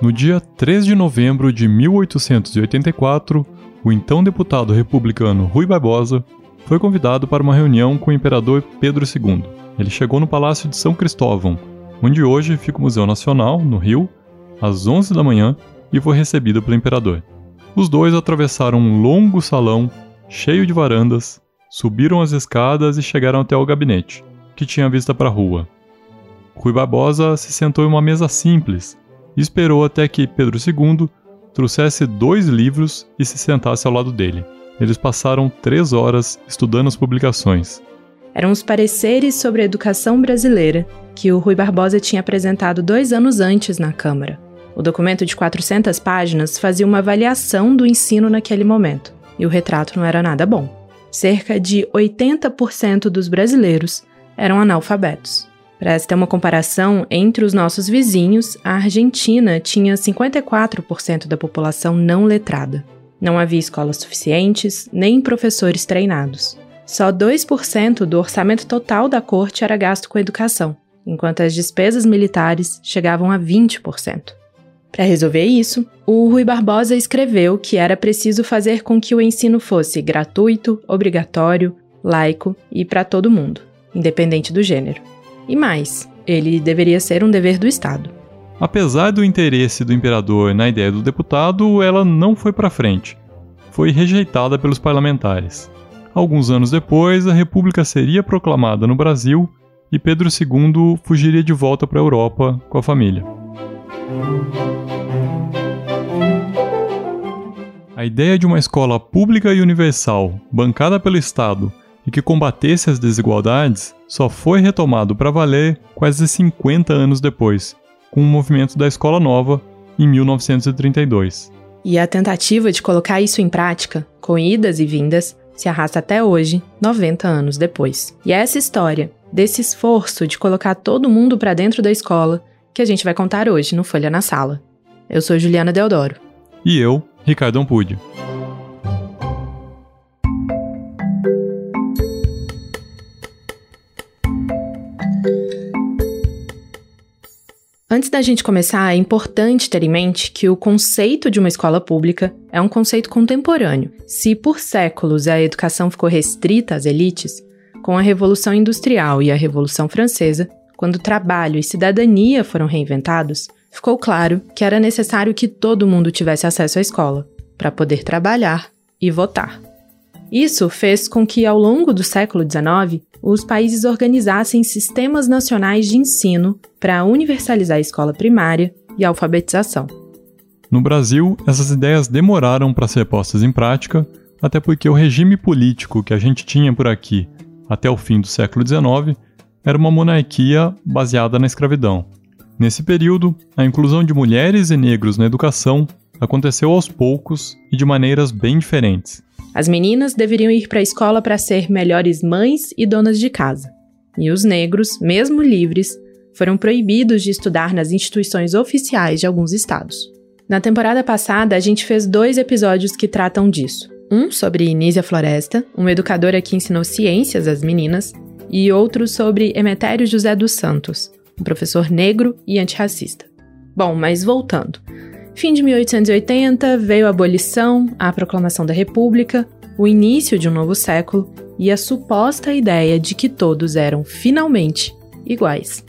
No dia 3 de novembro de 1884, o então deputado republicano Rui Barbosa foi convidado para uma reunião com o imperador Pedro II. Ele chegou no Palácio de São Cristóvão, onde hoje fica o Museu Nacional, no Rio, às 11 da manhã e foi recebido pelo imperador. Os dois atravessaram um longo salão cheio de varandas, subiram as escadas e chegaram até o gabinete, que tinha vista para a rua. Rui Barbosa se sentou em uma mesa simples esperou até que Pedro II trouxesse dois livros e se sentasse ao lado dele. Eles passaram três horas estudando as publicações. Eram os pareceres sobre a educação brasileira que o Rui Barbosa tinha apresentado dois anos antes na Câmara. O documento de 400 páginas fazia uma avaliação do ensino naquele momento, e o retrato não era nada bom. Cerca de 80% dos brasileiros eram analfabetos. Para se ter uma comparação, entre os nossos vizinhos, a Argentina tinha 54% da população não letrada. Não havia escolas suficientes, nem professores treinados. Só 2% do orçamento total da corte era gasto com educação, enquanto as despesas militares chegavam a 20%. Para resolver isso, o Rui Barbosa escreveu que era preciso fazer com que o ensino fosse gratuito, obrigatório, laico e para todo mundo, independente do gênero. E mais, ele deveria ser um dever do Estado. Apesar do interesse do imperador na ideia do deputado, ela não foi para frente. Foi rejeitada pelos parlamentares. Alguns anos depois, a República seria proclamada no Brasil e Pedro II fugiria de volta para a Europa com a família. A ideia de uma escola pública e universal, bancada pelo Estado e que combatesse as desigualdades, só foi retomado para valer quase 50 anos depois, com o movimento da Escola Nova, em 1932. E a tentativa de colocar isso em prática, com idas e vindas, se arrasta até hoje, 90 anos depois. E é essa história, desse esforço de colocar todo mundo para dentro da escola, que a gente vai contar hoje no Folha na Sala. Eu sou Juliana Deodoro. E eu, Ricardo Ampude. Antes da gente começar, é importante ter em mente que o conceito de uma escola pública é um conceito contemporâneo. Se por séculos a educação ficou restrita às elites, com a Revolução Industrial e a Revolução Francesa, quando trabalho e cidadania foram reinventados, ficou claro que era necessário que todo mundo tivesse acesso à escola, para poder trabalhar e votar. Isso fez com que, ao longo do século XIX, os países organizassem sistemas nacionais de ensino para universalizar a escola primária e a alfabetização. No Brasil, essas ideias demoraram para ser postas em prática, até porque o regime político que a gente tinha por aqui até o fim do século XIX era uma monarquia baseada na escravidão. Nesse período, a inclusão de mulheres e negros na educação aconteceu aos poucos e de maneiras bem diferentes. As meninas deveriam ir para a escola para ser melhores mães e donas de casa. E os negros, mesmo livres, foram proibidos de estudar nas instituições oficiais de alguns estados. Na temporada passada, a gente fez dois episódios que tratam disso. Um sobre Nísia Floresta, uma educadora que ensinou ciências às meninas, e outro sobre Emetério José dos Santos, um professor negro e antirracista. Bom, mas voltando. Fim de 1880 veio a abolição, a proclamação da República, o início de um novo século e a suposta ideia de que todos eram finalmente iguais.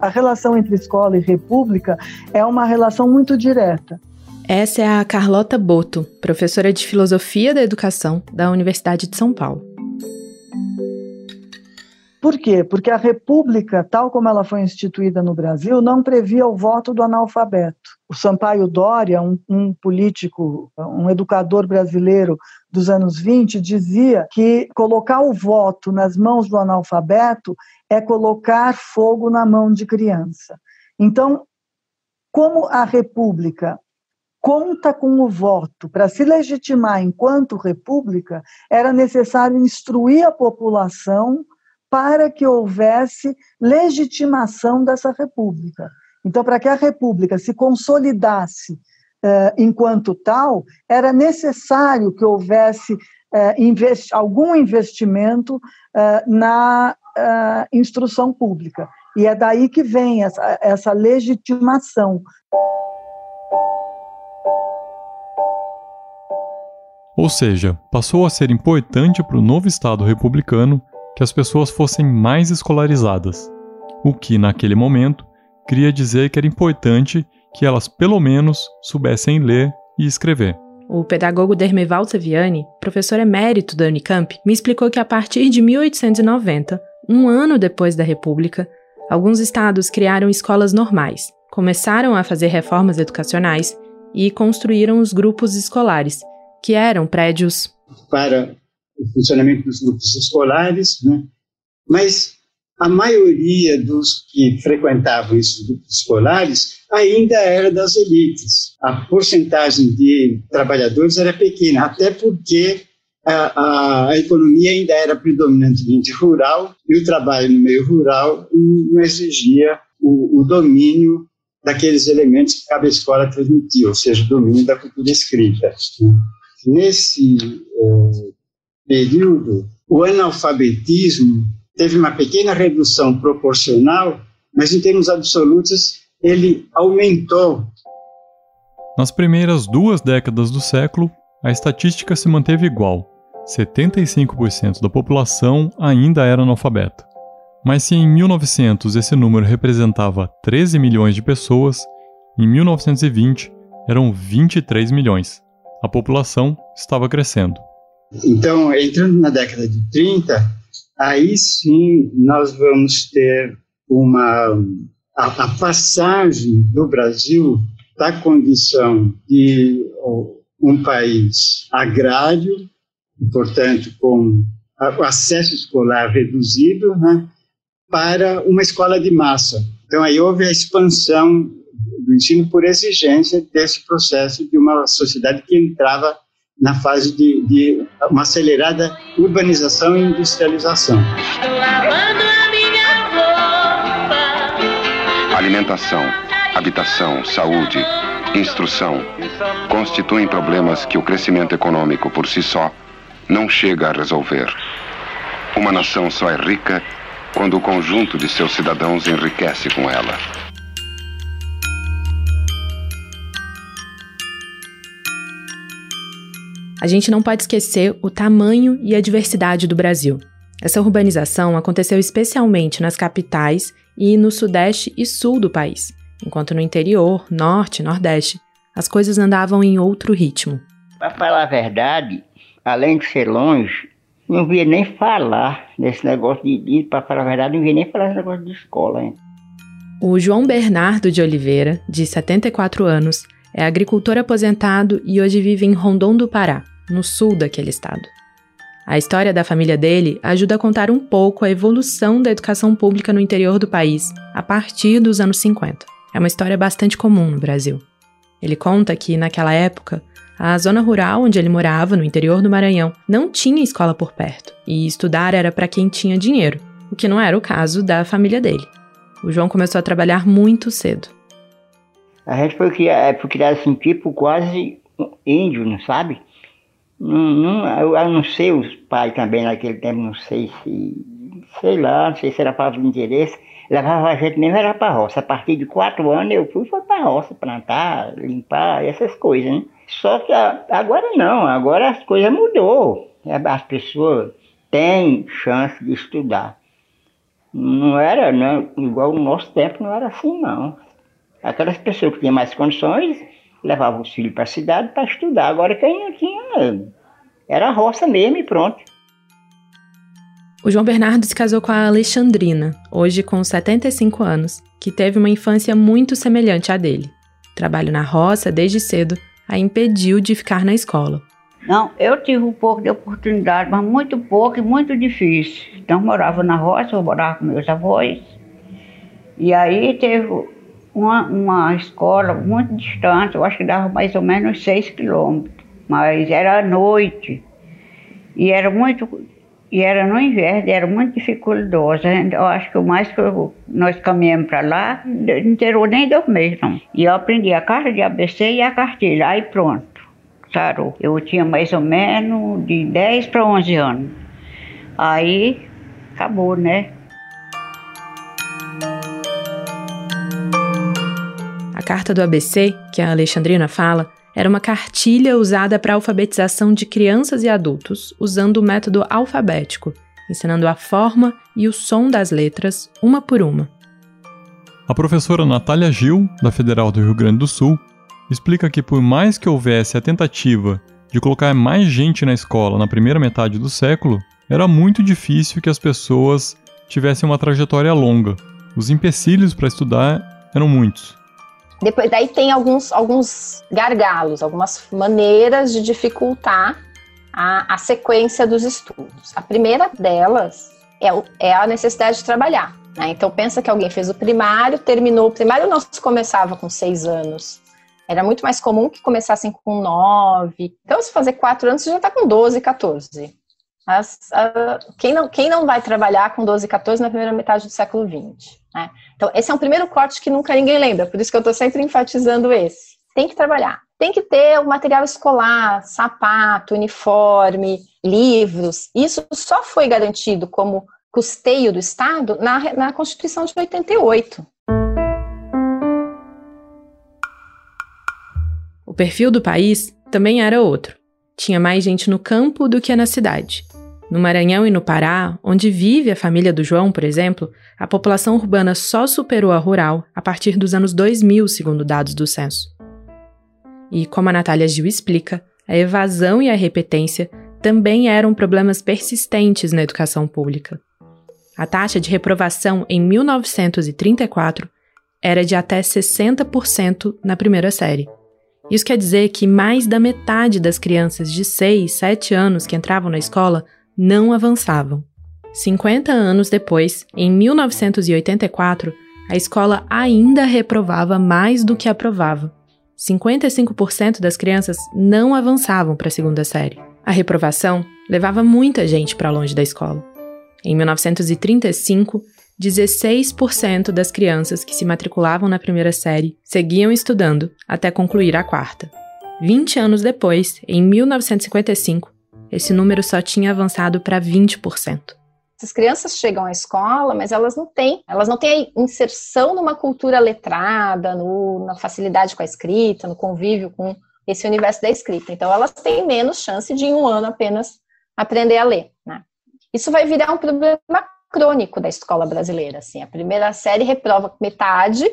A relação entre escola e república é uma relação muito direta. Essa é a Carlota Boto, professora de Filosofia da Educação da Universidade de São Paulo. Por quê? Porque a República, tal como ela foi instituída no Brasil, não previa o voto do analfabeto. O Sampaio Dória, um, um, político, um educador brasileiro dos anos 20, dizia que colocar o voto nas mãos do analfabeto é colocar fogo na mão de criança. Então, como a República conta com o voto para se legitimar enquanto república, era necessário instruir a população para que houvesse legitimação dessa república. Então, para que a república se consolidasse uh, enquanto tal, era necessário que houvesse investi algum investimento uh, na instrução pública. E é daí que vem essa, essa legitimação. Ou seja, passou a ser importante para o novo Estado republicano que as pessoas fossem mais escolarizadas, o que, naquele momento, queria dizer que era importante que elas, pelo menos, soubessem ler e escrever. O pedagogo Dermeval Saviani, professor emérito da Unicamp, me explicou que a partir de 1890, um ano depois da República, alguns estados criaram escolas normais, começaram a fazer reformas educacionais e construíram os grupos escolares, que eram prédios para o funcionamento dos grupos escolares, né? mas a maioria dos que frequentavam esses grupos escolares ainda era das elites. A porcentagem de trabalhadores era pequena, até porque a, a, economia ainda era predominantemente rural e o trabalho no meio rural não exigia o, o domínio daqueles elementos que cada escola transmitia, ou seja, o domínio da cultura escrita. Né? Nesse eh, período, o analfabetismo teve uma pequena redução proporcional, mas em termos absolutos ele aumentou. Nas primeiras duas décadas do século, a estatística se manteve igual. 75% da população ainda era analfabeta. Mas se em 1900 esse número representava 13 milhões de pessoas, em 1920 eram 23 milhões. A população estava crescendo. Então, entrando na década de 30, aí sim nós vamos ter uma a, a passagem do Brasil da condição de um país agrário, portanto com acesso escolar reduzido, né, para uma escola de massa. Então aí houve a expansão do ensino por exigência desse processo de uma sociedade que entrava na fase de, de uma acelerada urbanização e industrialização. Alimentação, habitação, saúde, instrução constituem problemas que o crescimento econômico por si só não chega a resolver. Uma nação só é rica quando o conjunto de seus cidadãos enriquece com ela. A gente não pode esquecer o tamanho e a diversidade do Brasil. Essa urbanização aconteceu especialmente nas capitais e no sudeste e sul do país, enquanto no interior, norte e nordeste, as coisas andavam em outro ritmo. Para falar a verdade, além de ser longe, não via nem falar nesse negócio de, de para falar a verdade, não via nem falar nesse negócio de escola. Hein? O João Bernardo de Oliveira, de 74 anos, é agricultor aposentado e hoje vive em Rondon do Pará, no sul daquele estado. A história da família dele ajuda a contar um pouco a evolução da educação pública no interior do país a partir dos anos 50. É uma história bastante comum no Brasil. Ele conta que, naquela época, a zona rural onde ele morava, no interior do Maranhão, não tinha escola por perto, e estudar era para quem tinha dinheiro, o que não era o caso da família dele. O João começou a trabalhar muito cedo. A gente foi criado, foi criado assim, tipo quase índio, não sabe? Não, não, eu, não sei os pais também naquele tempo, não sei se, sei lá, não sei se era falta de interesse. Levava a gente mesmo era para roça. A partir de quatro anos eu fui para roça, plantar, limpar, essas coisas, né? Só que agora não, agora as coisas mudou. As pessoas têm chance de estudar. Não era, né? igual no nosso tempo, não era assim não. Aquelas pessoas que tinham mais condições levava os filhos para a cidade para estudar. Agora quem não tinha era roça mesmo e pronto. O João Bernardo se casou com a Alexandrina, hoje com 75 anos, que teve uma infância muito semelhante à dele. Trabalho na roça desde cedo a impediu de ficar na escola. Não, eu tive um pouco de oportunidade, mas muito pouco e muito difícil. Então, morava na roça, eu morava com meus avós. E aí teve uma, uma escola muito distante, eu acho que dava mais ou menos seis quilômetros, mas era à noite. E era muito. E era no inverno, era muito dificultosa. Eu acho que o mais que eu, nós caminhamos para lá, não terou nem meses, não. E eu aprendi a carta de ABC e a cartilha, aí pronto, sarou. Eu tinha mais ou menos de 10 para 11 anos. Aí acabou, né? A carta do ABC, que a Alexandrina fala, era uma cartilha usada para alfabetização de crianças e adultos, usando o método alfabético, ensinando a forma e o som das letras, uma por uma. A professora Natália Gil, da Federal do Rio Grande do Sul, explica que por mais que houvesse a tentativa de colocar mais gente na escola na primeira metade do século, era muito difícil que as pessoas tivessem uma trajetória longa. Os empecilhos para estudar eram muitos. Depois, daí tem alguns, alguns gargalos, algumas maneiras de dificultar a, a sequência dos estudos. A primeira delas é, é a necessidade de trabalhar. Né? Então, pensa que alguém fez o primário, terminou o primário, não se começava com seis anos. Era muito mais comum que começassem com nove. Então, se fazer quatro anos, você já está com 12, 14. As, a, quem, não, quem não vai trabalhar com 12, 14 na primeira metade do século XX? Né? Então, esse é um primeiro corte que nunca ninguém lembra, por isso que eu estou sempre enfatizando esse. Tem que trabalhar tem que ter o material escolar, sapato, uniforme, livros. Isso só foi garantido como custeio do Estado na, na Constituição de 88. O perfil do país também era outro. Tinha mais gente no campo do que na cidade. No Maranhão e no Pará, onde vive a família do João, por exemplo, a população urbana só superou a rural a partir dos anos 2000, segundo dados do censo. E, como a Natália Gil explica, a evasão e a repetência também eram problemas persistentes na educação pública. A taxa de reprovação em 1934 era de até 60% na primeira série. Isso quer dizer que mais da metade das crianças de 6, 7 anos que entravam na escola não avançavam. 50 anos depois, em 1984, a escola ainda reprovava mais do que aprovava. 55% das crianças não avançavam para a segunda série. A reprovação levava muita gente para longe da escola. Em 1935, 16% das crianças que se matriculavam na primeira série seguiam estudando até concluir a quarta. 20 anos depois, em 1955, esse número só tinha avançado para 20%. Essas crianças chegam à escola, mas elas não têm, elas não têm inserção numa cultura letrada, no, na facilidade com a escrita, no convívio com esse universo da escrita. Então, elas têm menos chance de em um ano apenas aprender a ler. Né? Isso vai virar um problema crônico da escola brasileira. Assim, a primeira série reprova metade,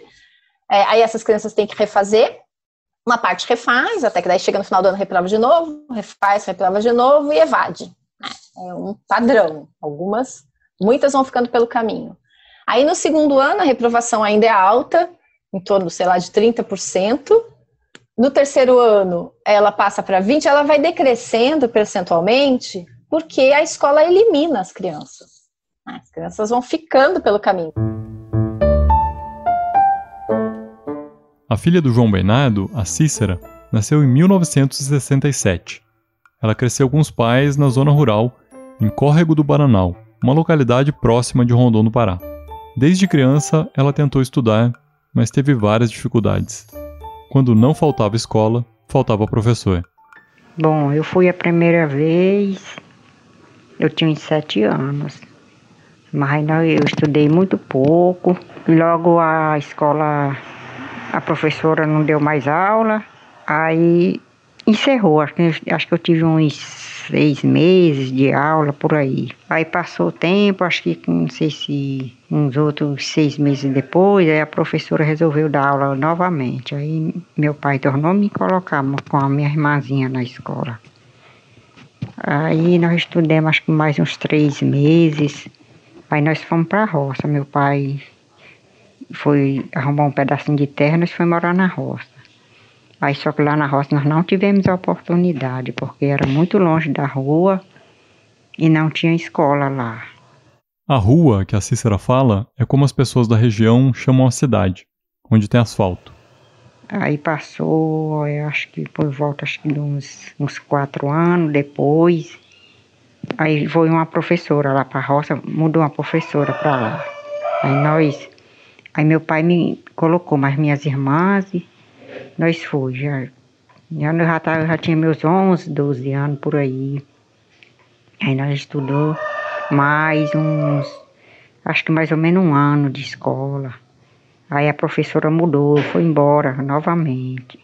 é, aí essas crianças têm que refazer, uma parte refaz, até que daí chega no final do ano reprova de novo, refaz, reprova de novo e evade é um padrão. Algumas, muitas vão ficando pelo caminho. Aí no segundo ano a reprovação ainda é alta, em torno, sei lá, de 30%. No terceiro ano ela passa para 20, ela vai decrescendo percentualmente, porque a escola elimina as crianças. As crianças vão ficando pelo caminho. A filha do João Bernardo, a Cícera, nasceu em 1967. Ela cresceu com os pais na zona rural em Córrego do Baranal, uma localidade próxima de Rondon no Pará. Desde criança, ela tentou estudar, mas teve várias dificuldades. Quando não faltava escola, faltava professor. Bom, eu fui a primeira vez, eu tinha sete anos, mas eu estudei muito pouco. Logo a escola, a professora não deu mais aula, aí encerrou. Acho que, acho que eu tive uns seis meses de aula por aí. Aí passou o tempo, acho que não sei se uns outros seis meses depois, aí a professora resolveu dar aula novamente. Aí meu pai tornou me colocar com a minha irmãzinha na escola. Aí nós estudamos acho que mais uns três meses. Aí nós fomos para a roça. Meu pai foi arrumar um pedacinho de terra, nós fomos morar na roça. Aí só que lá na roça nós não tivemos a oportunidade, porque era muito longe da rua e não tinha escola lá. A rua que a Cícera fala é como as pessoas da região chamam a cidade, onde tem asfalto. Aí passou, eu acho que por volta acho que de uns, uns quatro anos depois, aí foi uma professora lá para a roça, mudou uma professora para lá. Aí nós, aí meu pai me colocou mais minhas irmãs e nós fomos, já, já, já, tá, já tinha meus 11, 12 anos por aí. Aí nós estudou mais uns, acho que mais ou menos um ano de escola. Aí a professora mudou, foi embora novamente.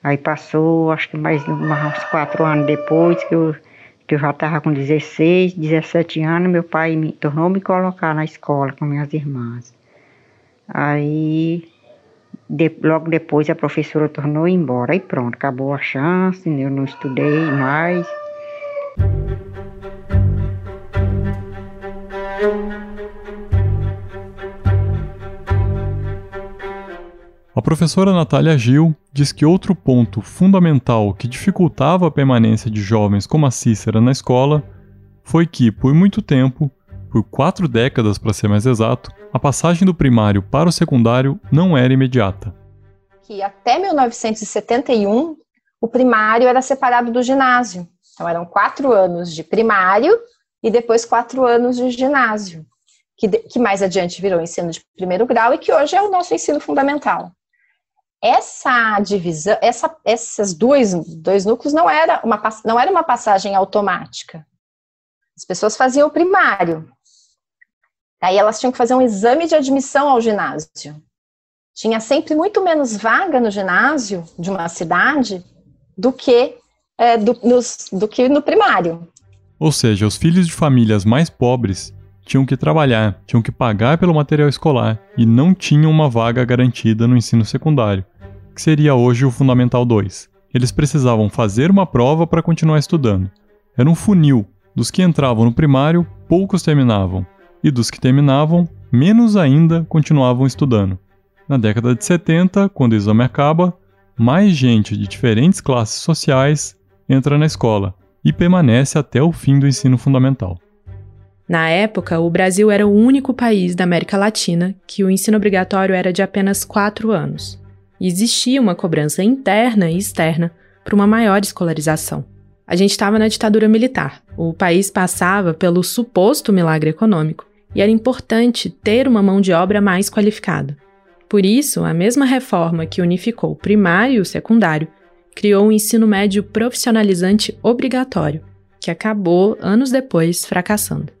Aí passou, acho que mais uns quatro anos depois, que eu, que eu já estava com 16, 17 anos, meu pai me tornou me colocar na escola com minhas irmãs. Aí, de, logo depois, a professora tornou embora. Aí pronto, acabou a chance, eu não estudei mais. A professora Natália Gil diz que outro ponto fundamental que dificultava a permanência de jovens como a Cícera na escola foi que, por muito tempo, por quatro décadas para ser mais exato, a passagem do primário para o secundário não era imediata. Que até 1971 o primário era separado do ginásio. Então eram quatro anos de primário e depois quatro anos de ginásio, que, que mais adiante virou ensino de primeiro grau e que hoje é o nosso ensino fundamental essa divisão, essa, esses dois, dois núcleos não era, uma, não era uma passagem automática. As pessoas faziam o primário. Aí elas tinham que fazer um exame de admissão ao ginásio. Tinha sempre muito menos vaga no ginásio de uma cidade do que, é, do, nos, do que no primário. Ou seja, os filhos de famílias mais pobres tinham que trabalhar, tinham que pagar pelo material escolar e não tinham uma vaga garantida no ensino secundário que seria hoje o Fundamental 2. Eles precisavam fazer uma prova para continuar estudando. Era um funil. Dos que entravam no primário, poucos terminavam, e dos que terminavam, menos ainda continuavam estudando. Na década de 70, quando o exame acaba, mais gente de diferentes classes sociais entra na escola e permanece até o fim do ensino fundamental. Na época, o Brasil era o único país da América Latina que o ensino obrigatório era de apenas quatro anos e existia uma cobrança interna e externa para uma maior escolarização. A gente estava na ditadura militar, o país passava pelo suposto milagre econômico e era importante ter uma mão de obra mais qualificada. Por isso, a mesma reforma que unificou o primário e o secundário criou um ensino médio profissionalizante obrigatório, que acabou, anos depois, fracassando.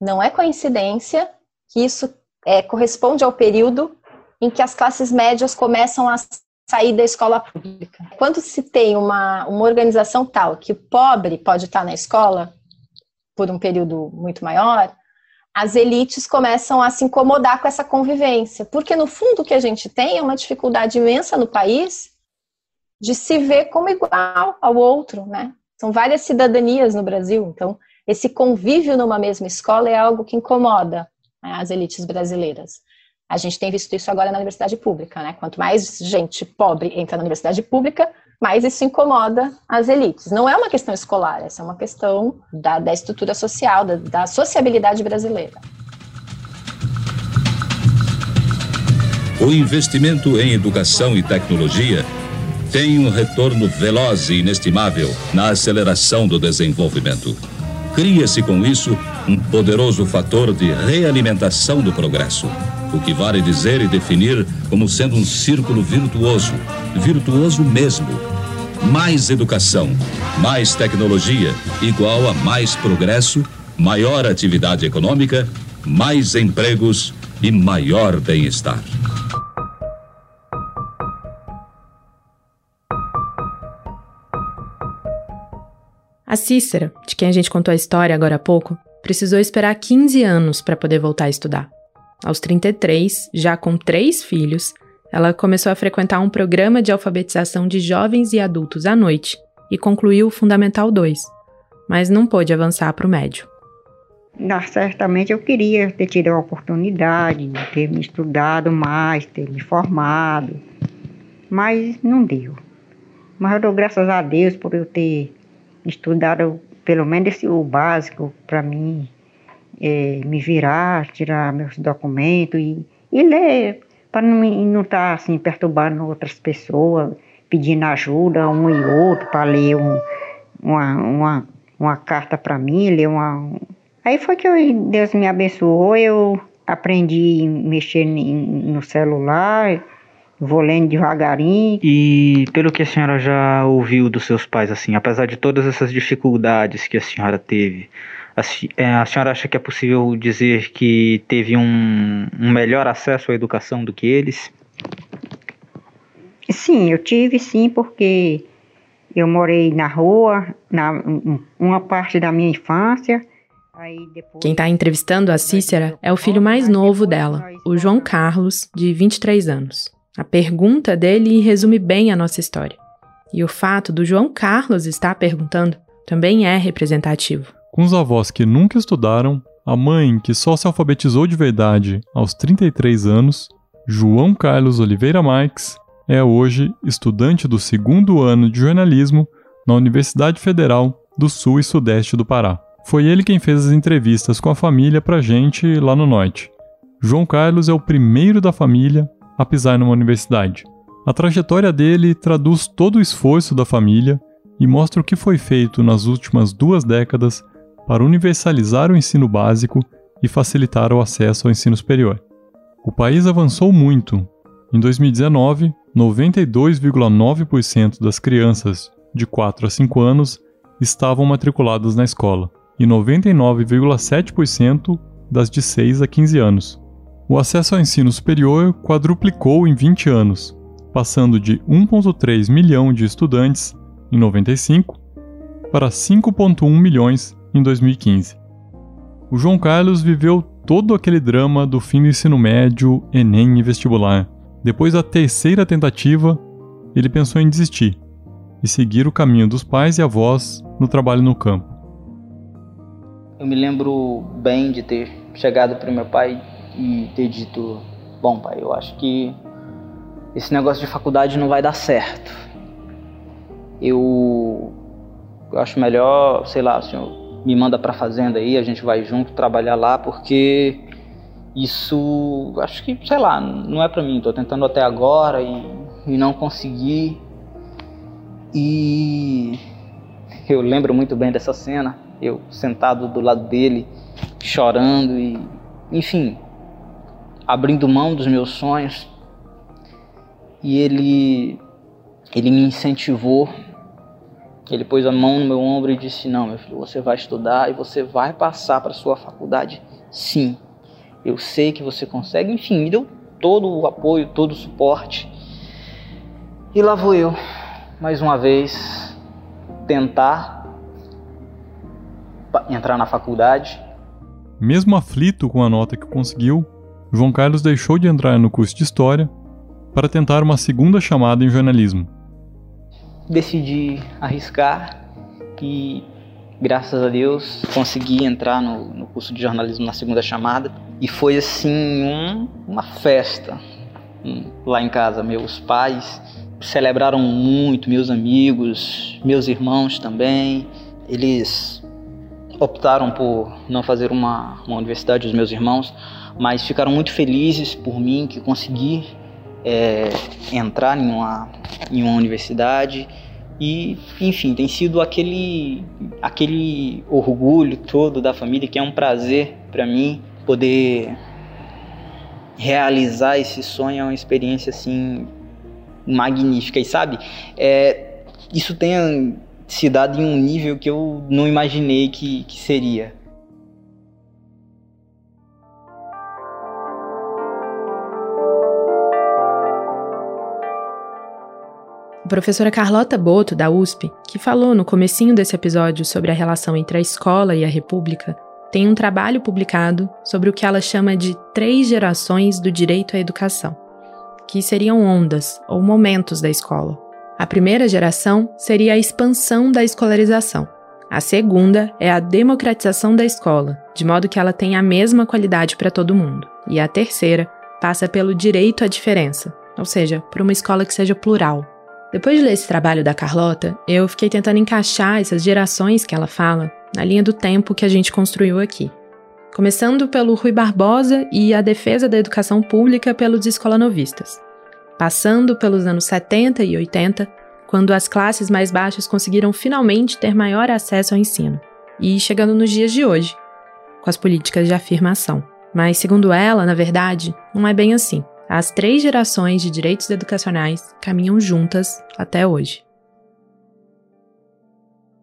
Não é coincidência que isso é, corresponde ao período em que as classes médias começam a sair da escola pública. Quando se tem uma, uma organização tal que o pobre pode estar na escola por um período muito maior, as elites começam a se incomodar com essa convivência, porque no fundo o que a gente tem é uma dificuldade imensa no país de se ver como igual ao outro, né? São várias cidadanias no Brasil, então esse convívio numa mesma escola é algo que incomoda né, as elites brasileiras. A gente tem visto isso agora na universidade pública, né? Quanto mais gente pobre entra na universidade pública, mais isso incomoda as elites. Não é uma questão escolar, essa é uma questão da, da estrutura social, da, da sociabilidade brasileira. O investimento em educação e tecnologia tem um retorno veloz e inestimável na aceleração do desenvolvimento. Cria-se com isso um poderoso fator de realimentação do progresso, o que vale dizer e definir como sendo um círculo virtuoso, virtuoso mesmo. Mais educação, mais tecnologia, igual a mais progresso, maior atividade econômica, mais empregos e maior bem-estar. A Cícera, de quem a gente contou a história agora há pouco, precisou esperar 15 anos para poder voltar a estudar. Aos 33, já com três filhos, ela começou a frequentar um programa de alfabetização de jovens e adultos à noite e concluiu o Fundamental 2, mas não pôde avançar para o médio. Não, certamente eu queria ter tido a oportunidade de ter me estudado mais, ter me formado, mas não deu. Mas eu dou graças a Deus por eu ter estudado pelo menos esse, o básico para mim, é, me virar, tirar meus documentos e, e ler, para não estar tá, assim, perturbando outras pessoas, pedindo ajuda um e outro para ler um, uma, uma, uma carta para mim, ler uma. Aí foi que eu, Deus me abençoou, eu aprendi a mexer no celular, vou lendo devagarinho. E pelo que a senhora já ouviu dos seus pais, assim, apesar de todas essas dificuldades que a senhora teve, A, é, a, senhora acha que é possível dizer que teve um, um melhor acesso à educação do que eles? Sim, eu tive sim, porque eu morei na rua, na uma parte da minha infância. Depois... Quem está entrevistando a Cícera é o filho mais novo dela, o João Carlos, de 23 anos. A pergunta dele resume bem a nossa história. E o fato do João Carlos estar perguntando também é representativo. Com os avós que nunca estudaram, a mãe que só se alfabetizou de verdade aos 33 anos, João Carlos Oliveira Marques, é hoje estudante do segundo ano de jornalismo na Universidade Federal do Sul e Sudeste do Pará. Foi ele quem fez as entrevistas com a família pra gente lá no Norte. João Carlos é o primeiro da família a pisar numa universidade. A trajetória dele traduz todo o esforço da família e mostra o que foi feito nas últimas duas décadas para universalizar o ensino básico e facilitar o acesso ao ensino superior. O país avançou muito. Em 2019, 92,9% das crianças de 4 a 5 anos estavam matriculadas na escola e 99,7% das de 6 a 15 anos. O acesso ao ensino superior quadruplicou em 20 anos, passando de 1,3 milhão de estudantes em 95 para 5,1 milhões em 2015. O João Carlos viveu todo aquele drama do fim do ensino médio, Enem e vestibular. Depois da terceira tentativa, ele pensou em desistir e seguir o caminho dos pais e avós no trabalho no campo. Eu me lembro bem de ter chegado para meu pai e ter dito: Bom, pai, eu acho que esse negócio de faculdade não vai dar certo. Eu, eu acho melhor, sei lá, o senhor me manda para fazenda aí, a gente vai junto trabalhar lá, porque isso, acho que, sei lá, não é para mim. Tô tentando até agora e, e não consegui. E eu lembro muito bem dessa cena, eu sentado do lado dele, chorando e, enfim, abrindo mão dos meus sonhos. E ele ele me incentivou. Ele pôs a mão no meu ombro e disse: "Não, meu filho, você vai estudar e você vai passar para sua faculdade. Sim. Eu sei que você consegue". Enfim, me deu todo o apoio, todo o suporte. E lá vou eu, mais uma vez, tentar entrar na faculdade. Mesmo aflito com a nota que conseguiu, João Carlos deixou de entrar no curso de História para tentar uma segunda chamada em jornalismo. Decidi arriscar e, graças a Deus, consegui entrar no, no curso de jornalismo na segunda chamada. E foi assim um, uma festa lá em casa. Meus pais celebraram muito, meus amigos, meus irmãos também. Eles optaram por não fazer uma, uma universidade, os meus irmãos, mas ficaram muito felizes por mim que consegui é, entrar em uma, em uma universidade. E enfim tem sido aquele aquele orgulho todo da família que é um prazer para mim poder realizar esse sonho. É uma experiência assim magnífica. E sabe é, isso tem se dado em um nível que eu não imaginei que, que seria professora Carlota Boto, da USP, que falou no comecinho desse episódio sobre a relação entre a escola e a república, tem um trabalho publicado sobre o que ela chama de três gerações do direito à educação, que seriam ondas ou momentos da escola. A primeira geração seria a expansão da escolarização. A segunda é a democratização da escola, de modo que ela tenha a mesma qualidade para todo mundo. E a terceira passa pelo direito à diferença, ou seja, por uma escola que seja plural, depois de ler esse trabalho da Carlota, eu fiquei tentando encaixar essas gerações que ela fala na linha do tempo que a gente construiu aqui. Começando pelo Rui Barbosa e a defesa da educação pública pelos escolanovistas. Passando pelos anos 70 e 80, quando as classes mais baixas conseguiram finalmente ter maior acesso ao ensino. E chegando nos dias de hoje, com as políticas de afirmação. Mas, segundo ela, na verdade, não é bem assim. As três gerações de direitos educacionais caminham juntas até hoje.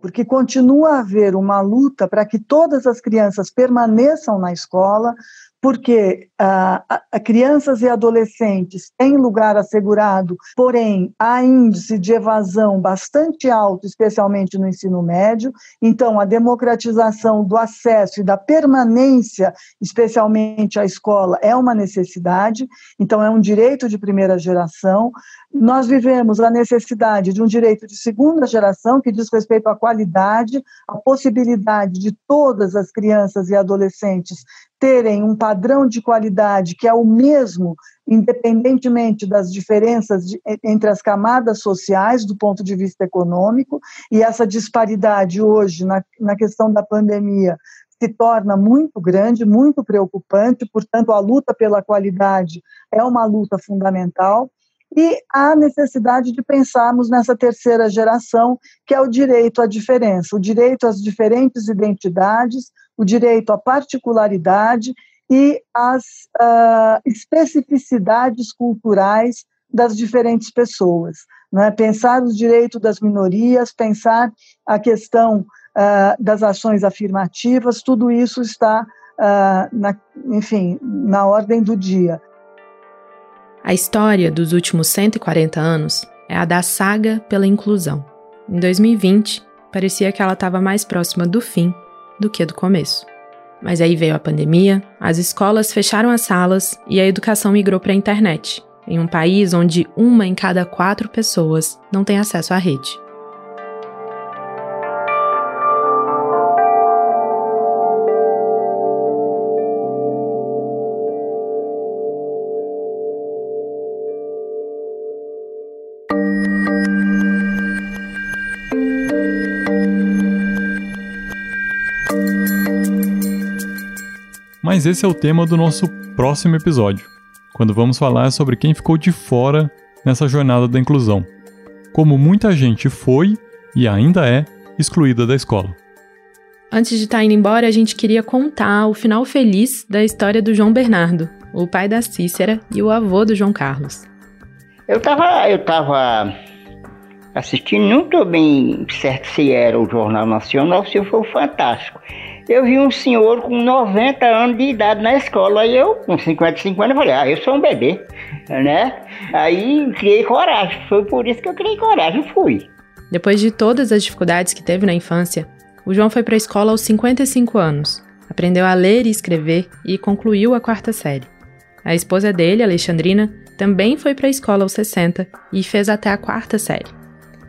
porque continua a haver uma luta para que todas as crianças permaneçam na escola, porque ah, a, crianças e adolescentes têm lugar assegurado, porém há índice de evasão bastante alto, especialmente no ensino médio. Então, a democratização do acesso e da permanência, especialmente à escola, é uma necessidade. Então, é um direito de primeira geração. Nós vivemos a necessidade de um direito de segunda geração, que diz respeito à qualidade, à possibilidade de todas as crianças e adolescentes terem um padrão de qualidade que é o mesmo, independentemente das diferenças de, entre as camadas sociais do ponto de vista econômico, e essa disparidade hoje, na, na questão da pandemia, se torna muito grande, muito preocupante, portanto, a luta pela qualidade é uma luta fundamental. E há necessidade de pensarmos nessa terceira geração, que é o direito à diferença, o direito às diferentes identidades, o direito à particularidade e às uh, especificidades culturais das diferentes pessoas. Né? Pensar os direitos das minorias, pensar a questão uh, das ações afirmativas, tudo isso está, uh, na, enfim, na ordem do dia. A história dos últimos 140 anos é a da saga pela inclusão. Em 2020, parecia que ela estava mais próxima do fim do que do começo. Mas aí veio a pandemia, as escolas fecharam as salas e a educação migrou para a internet, em um país onde uma em cada quatro pessoas não tem acesso à rede. Mas esse é o tema do nosso próximo episódio, quando vamos falar sobre quem ficou de fora nessa jornada da inclusão. Como muita gente foi e ainda é excluída da escola. Antes de estar tá indo embora, a gente queria contar o final feliz da história do João Bernardo, o pai da Cícera e o avô do João Carlos. Eu tava, eu tava assistindo, não estou bem certo se era o Jornal Nacional ou se foi o Fantástico eu vi um senhor com 90 anos de idade na escola, e eu, com 55 anos, falei, ah, eu sou um bebê, né? Aí criei coragem, foi por isso que eu criei coragem e fui. Depois de todas as dificuldades que teve na infância, o João foi para a escola aos 55 anos, aprendeu a ler e escrever e concluiu a quarta série. A esposa dele, Alexandrina, também foi para a escola aos 60 e fez até a quarta série.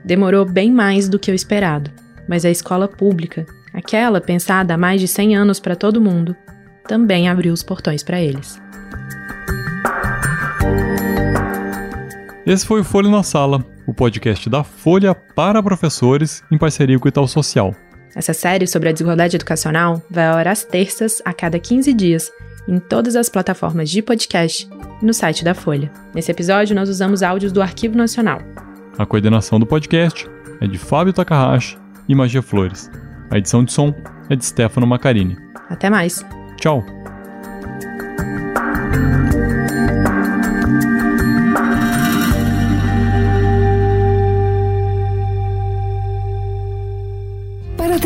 Demorou bem mais do que o esperado, mas a escola pública aquela pensada há mais de 100 anos para todo mundo, também abriu os portões para eles. Esse foi o Folha na Sala, o podcast da Folha para professores em parceria com o Itaú Social. Essa série sobre a desigualdade educacional vai ao ar às terças a cada 15 dias em todas as plataformas de podcast e no site da Folha. Nesse episódio, nós usamos áudios do Arquivo Nacional. A coordenação do podcast é de Fábio Takahashi e Magia Flores. A edição de som é de Stefano Macarini. Até mais. Tchau.